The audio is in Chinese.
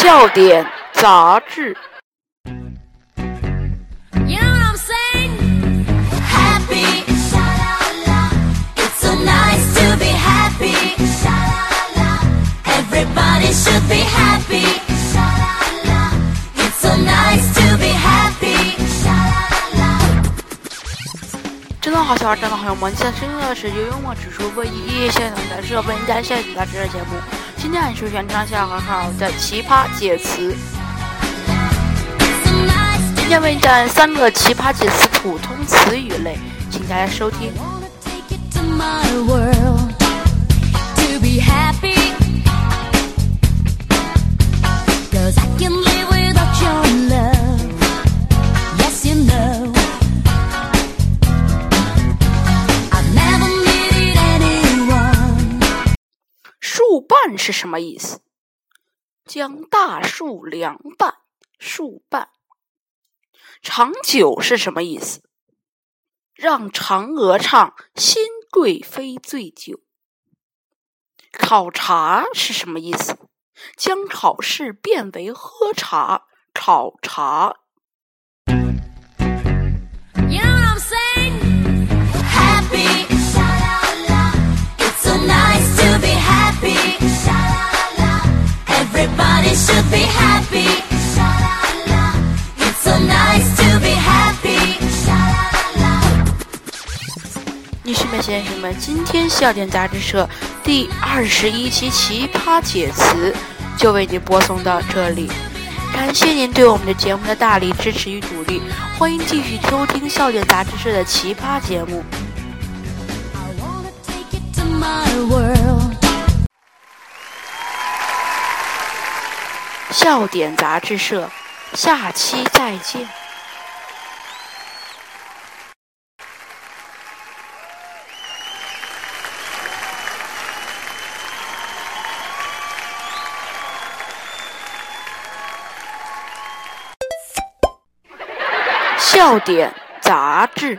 笑点杂志。真的好笑，真的好幽默！现在听到的是由幽默指数为一，现在的是为大家现在的节目。今天是全场下好好的奇葩解词。今天为你讲三个奇葩解词普通词语类，请大家收听。树半是什么意思？将大树凉拌，树半。长久是什么意思？让嫦娥唱新贵妃醉酒。考察是什么意思？将考试变为喝茶，考察。女士们、先生们，今天笑点杂志社第二十一期奇葩解词就为您播送到这里，感谢您对我们的节目的大力支持与鼓励，欢迎继续收听笑点杂志社的奇葩节目。笑点杂志社，下期再见。笑点杂志。